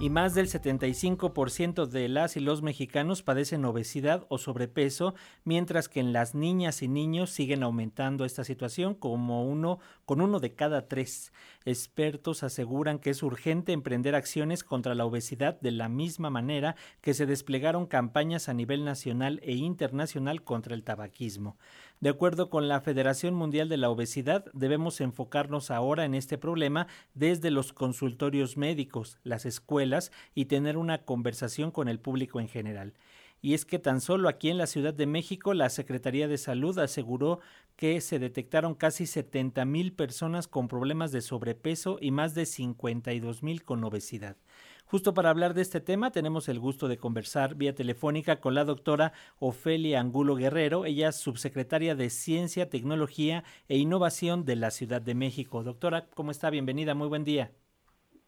y más del 75% de las y los mexicanos padecen obesidad o sobrepeso, mientras que en las niñas y niños siguen aumentando esta situación como uno con uno de cada tres. Expertos aseguran que es urgente emprender acciones contra la obesidad de la misma manera que se desplegaron campañas a nivel nacional e internacional contra el tabaquismo. De acuerdo con la Federación Mundial de la Obesidad, debemos enfocarnos ahora en este problema desde los consultorios médicos, las escuelas y tener una conversación con el público en general. Y es que tan solo aquí en la Ciudad de México la Secretaría de Salud aseguró que se detectaron casi 70 mil personas con problemas de sobrepeso y más de 52 mil con obesidad. Justo para hablar de este tema tenemos el gusto de conversar vía telefónica con la doctora Ofelia Angulo Guerrero. Ella es subsecretaria de Ciencia, Tecnología e Innovación de la Ciudad de México. Doctora, ¿cómo está? Bienvenida, muy buen día.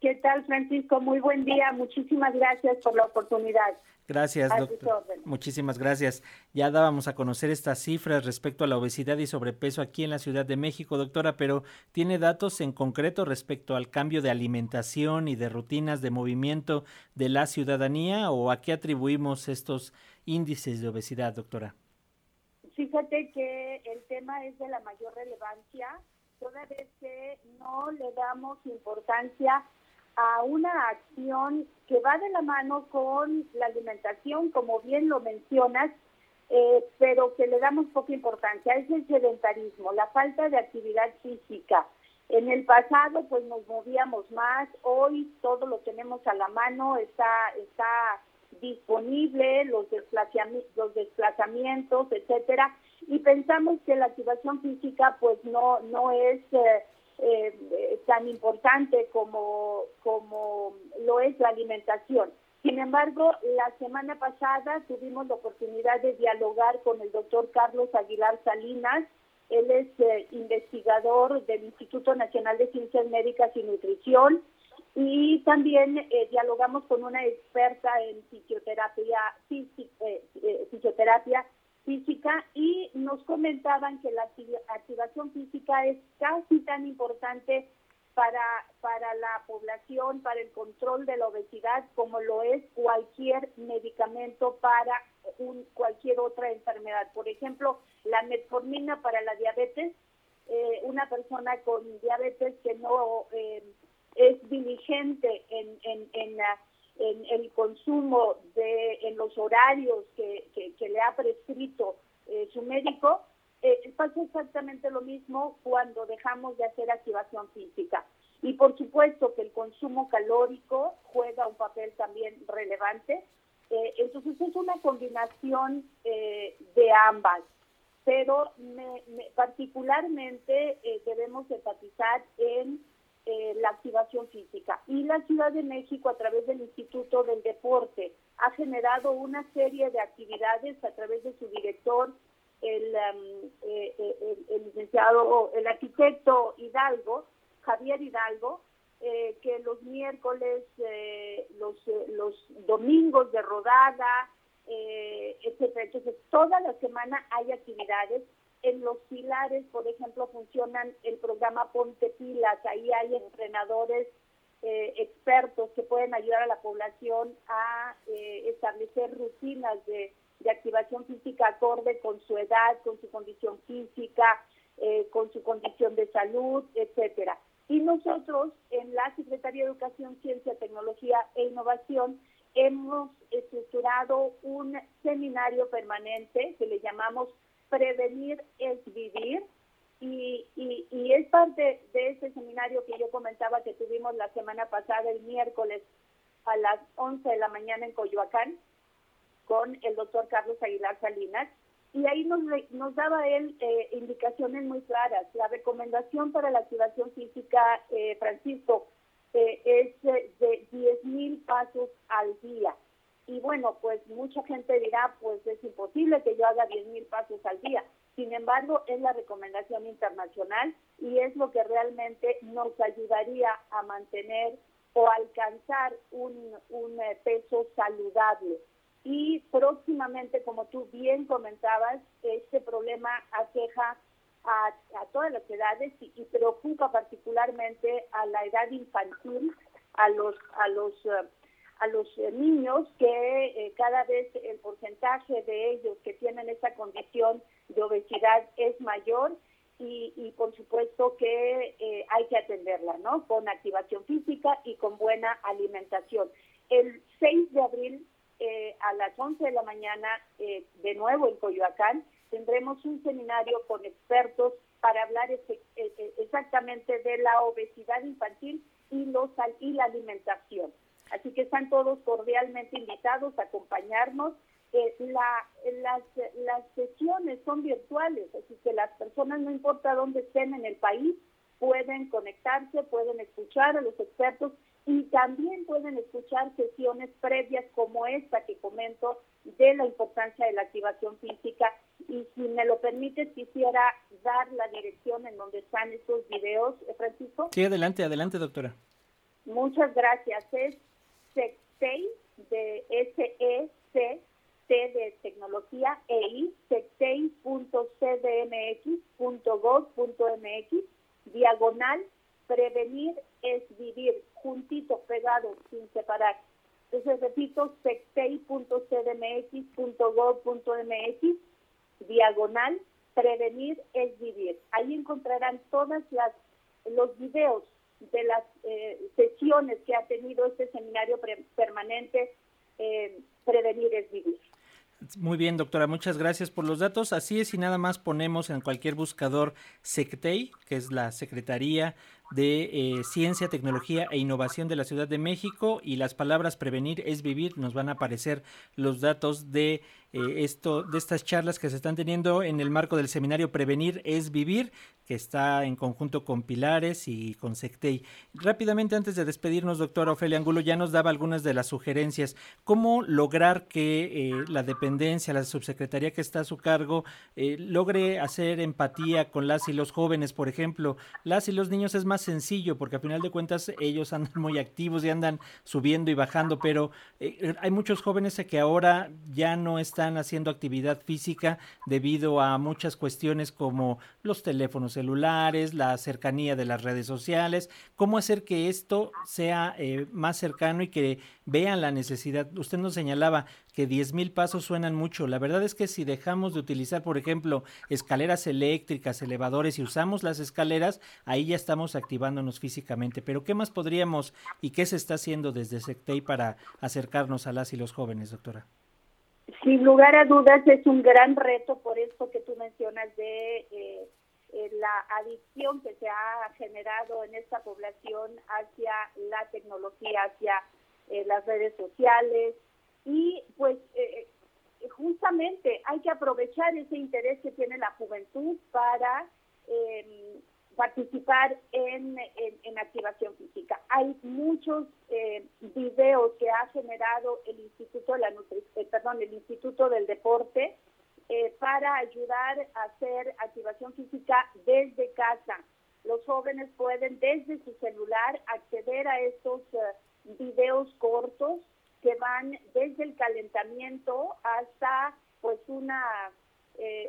¿Qué tal, Francisco? Muy buen día. Muchísimas gracias por la oportunidad. Gracias, doctor. Muchísimas gracias. Ya dábamos a conocer estas cifras respecto a la obesidad y sobrepeso aquí en la Ciudad de México, doctora, pero ¿tiene datos en concreto respecto al cambio de alimentación y de rutinas de movimiento de la ciudadanía o a qué atribuimos estos índices de obesidad, doctora? Fíjate que el tema es de la mayor relevancia, toda vez que no le damos importancia a una acción que va de la mano con la alimentación, como bien lo mencionas, eh, pero que le damos poca importancia, es el sedentarismo, la falta de actividad física. En el pasado pues nos movíamos más, hoy todo lo tenemos a la mano, está, está disponible, los desplazamientos, los desplazamientos, etcétera, y pensamos que la activación física pues no, no es... Eh, eh, tan importante como, como lo es la alimentación. Sin embargo, la semana pasada tuvimos la oportunidad de dialogar con el doctor Carlos Aguilar Salinas. Él es eh, investigador del Instituto Nacional de Ciencias Médicas y Nutrición y también eh, dialogamos con una experta en fisioterapia, fisioterapia física y nos comentaban que la activación física es casi tan importante para, para la población, para el control de la obesidad, como lo es cualquier medicamento para un, cualquier otra enfermedad. Por ejemplo, la metformina para la diabetes, eh, una persona con diabetes que no eh, es diligente en, en, en en el consumo de en los horarios que, que, le ha prescrito eh, su médico, eh, pasa exactamente lo mismo cuando dejamos de hacer activación física. Y por supuesto que el consumo calórico juega un papel también relevante. Eh, entonces es una combinación de ambas, pero particularmente debemos enfatizar en eh, la activación física. Y la Ciudad de México, a través del Instituto del Deporte, ha generado una serie de actividades a través de su director, el, um, eh, eh, el, licenciado, el arquitecto Hidalgo, Javier Hidalgo, que los miércoles, los, los domingos de rodada, etcétera. Entonces, toda la semana hay actividades en los pilares, por ejemplo, funcionan el programa Ponte Pilas, ahí hay entrenadores eh, expertos que pueden ayudar a la población a eh, establecer rutinas de, activación física acorde con su edad, con su condición física, eh, con su condición de salud, etcétera. Y nosotros en la Secretaría de Educación, Ciencia, Tecnología e Innovación hemos estructurado un seminario permanente que le llamamos prevenir es vivir. Y, y, es parte de ese seminario que yo comentaba que tuvimos la semana pasada, el miércoles, a las 11 de la mañana en Coyoacán, con el doctor Carlos Aguilar Salinas. Y ahí nos, nos daba él eh, indicaciones muy claras. La recomendación para la activación física, eh, Francisco, eh, es de 10 mil pasos al día. Y bueno, pues mucha gente dirá, pues es imposible que yo haga 10 mil pasos al día. Sin embargo, es la recomendación internacional y es lo que realmente nos ayudaría a mantener o alcanzar un, un eh, peso saludable. Y próximamente, como tú bien comentabas, este problema aqueja a, a todas las edades y, preocupa particularmente a la edad infantil, a los, a los eh, a los eh, niños que eh, cada vez el porcentaje de ellos que tienen esa condición de obesidad es mayor y, por supuesto que eh, hay que atenderla, ¿no? Con activación física y con buena alimentación. El 6 de abril a las 11 de la mañana, de nuevo en Coyoacán, tendremos un seminario con expertos para hablar exactamente de la obesidad infantil y, los, y la alimentación. Así que están todos cordialmente invitados a acompañarnos. Eh, las, las sesiones son virtuales, así que las personas, no importa dónde estén en el país, pueden conectarse, pueden escuchar a los expertos y también pueden escuchar sesiones previas como esta que comento de la importancia de la activación física. Y si me lo permite, quisiera dar la dirección en donde están estos videos, eh, Francisco. Sí, adelante, adelante, doctora. Muchas gracias. Es SECTEI de S-E-C, T de tecnología, EI, sectei.cdmx.gov.mx, diagonal, prevenir es vivir, juntito, pegado, sin separar. Entonces, repito, sectei.cdmx.gov.mx, diagonal, prevenir es vivir. Ahí encontrarán todas las los videos de las eh, sesiones que ha tenido este seminario permanente eh, Prevenir es Vivir. Muy bien, doctora, muchas gracias por los datos. Así es, y nada más ponemos en cualquier buscador SECTEI, que es la Secretaría de eh, Ciencia, Tecnología e Innovación de la Ciudad de México, y las palabras prevenir es vivir, nos van a aparecer los datos de eh, esto, de estas charlas que se están teniendo en el marco del seminario Prevenir es Vivir, que está en conjunto con Pilares y con Sectei. Rápidamente, antes de despedirnos, doctora Ofelia Angulo, ya nos daba algunas de las sugerencias. ¿Cómo lograr que eh, la dependencia, la subsecretaría que está a su cargo, logre hacer empatía con las y los jóvenes, por ejemplo? Las y los niños es más sencillo, porque a final de cuentas ellos andan muy activos y andan subiendo y bajando, pero hay muchos jóvenes que ahora ya no están haciendo actividad física debido a muchas cuestiones como los teléfonos celulares, la cercanía de las redes sociales, cómo hacer que esto sea eh, más cercano y que vean la necesidad. Usted nos señalaba que 10 mil pasos suenan mucho. La verdad es que si dejamos de utilizar, por ejemplo, escaleras eléctricas, elevadores y usamos las escaleras, ahí ya estamos activándonos físicamente. Pero ¿qué más podríamos y qué se está haciendo desde SECTEI para acercarnos a las y los jóvenes, doctora? Sin lugar a dudas es un gran reto por esto que tú mencionas de eh, eh, la adicción que se ha generado en esta población hacia la tecnología, hacia eh, las redes sociales y pues justamente hay que aprovechar ese interés que tiene la juventud para participar en, en, activación física. Hay muchos eh, videos que ha generado el Instituto la eh, perdón, el Instituto del Deporte eh, para ayudar a hacer activación física desde casa. Los jóvenes pueden desde su celular acceder a estos videos cortos que van desde el calentamiento hasta pues una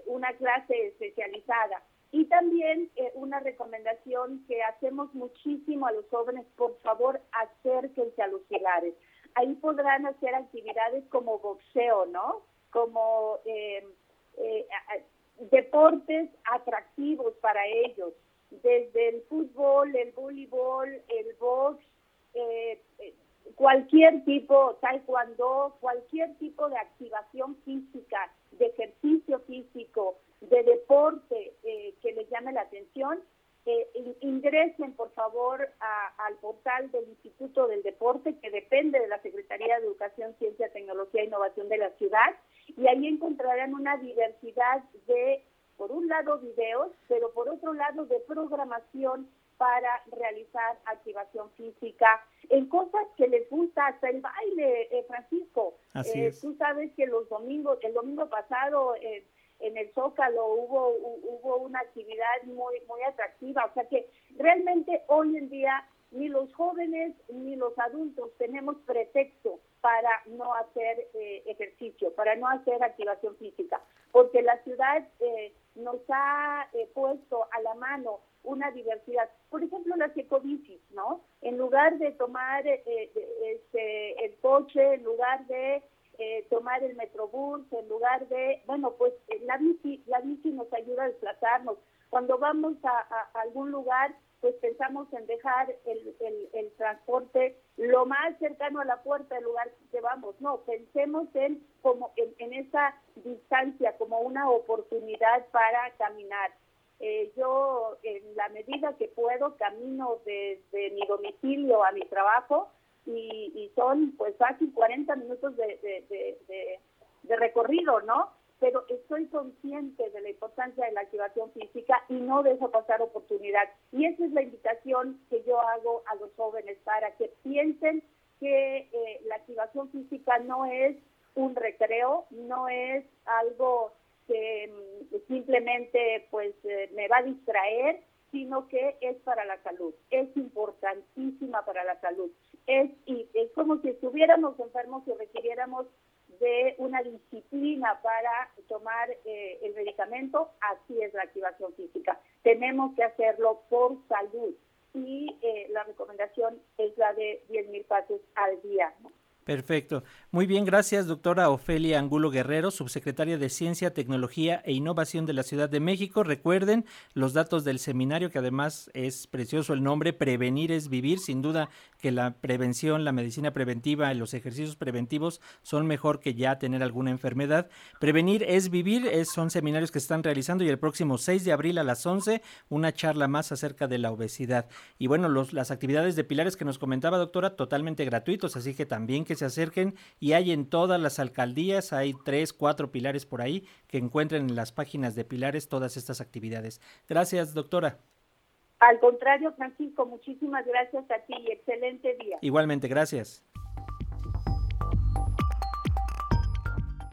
una clase especializada. Y también eh, una recomendación que hacemos muchísimo a los jóvenes, por favor, acérquense a los pilares. Ahí podrán hacer actividades como boxeo, ¿no? Como eh, eh, deportes atractivos para ellos, desde el fútbol, el voleibol, el box, cualquier tipo, taekwondo, cualquier tipo de activación física, de ejercicio físico, de deporte eh, que les llame la atención, eh, ingresen por favor al portal del Instituto del Deporte, que depende de la Secretaría de Educación, Ciencia, Tecnología e Innovación de la ciudad, y ahí encontrarán una diversidad de, por un lado, videos, pero por otro lado, de programación para realizar activación física en cosas que les gusta, hasta el baile, eh, Francisco. Así Tú sabes que los domingos, el domingo pasado, eh, en el Zócalo hubo, hubo una actividad muy, muy atractiva. O sea que realmente hoy en día ni los jóvenes ni los adultos tenemos pretexto para no hacer eh, ejercicio, para no hacer activación física, porque la ciudad eh, nos ha eh, puesto a la mano una diversidad. Por ejemplo, las ecobicis, ¿no? En lugar de tomar eh, este, el coche, en lugar de eh, tomar el metrobús, en lugar de, bueno, pues la bici, la bici nos ayuda a desplazarnos. Cuando vamos a, algún lugar, pues pensamos en dejar el, el, transporte lo más cercano a la puerta del lugar que vamos. No, pensemos en como en, en esa distancia como una oportunidad para caminar. Eh, yo, en la medida que puedo, camino desde mi domicilio a mi trabajo y, son pues fácil 40 minutos de, de, de, recorrido, ¿no? Pero estoy consciente de la importancia de la activación física y no dejo pasar oportunidad. Y esa es la invitación que yo hago a los jóvenes para que piensen que eh, la activación física no es un recreo, no es algo que mm, simplemente pues eh, me va a distraer, sino que es para la salud, es importantísima para la salud. Es, y es como si estuviéramos enfermos y requiriéramos de una disciplina para tomar eh, el medicamento, así es la activación física. Tenemos que hacerlo por salud y eh, la recomendación es la de 10.000 pasos al día. Perfecto. Muy bien, gracias, doctora Ofelia Angulo Guerrero, subsecretaria de Ciencia, Tecnología e Innovación de la Ciudad de México. Recuerden los datos del seminario, que además es precioso el nombre, Prevenir es Vivir. Sin duda que la prevención, la medicina preventiva los ejercicios preventivos son mejor que ya tener alguna enfermedad. Prevenir es Vivir es, son seminarios que están realizando y el próximo 6 de abril a las 11 una charla más acerca de la obesidad. Y bueno, los, las actividades de pilares que nos comentaba, doctora, totalmente gratuitos, así que también que se acerquen y hay en todas las alcaldías, hay tres, cuatro pilares por ahí que encuentren en las páginas de pilares todas estas actividades. Gracias, doctora. Al contrario, Francisco, muchísimas gracias a ti y excelente día. Igualmente, gracias.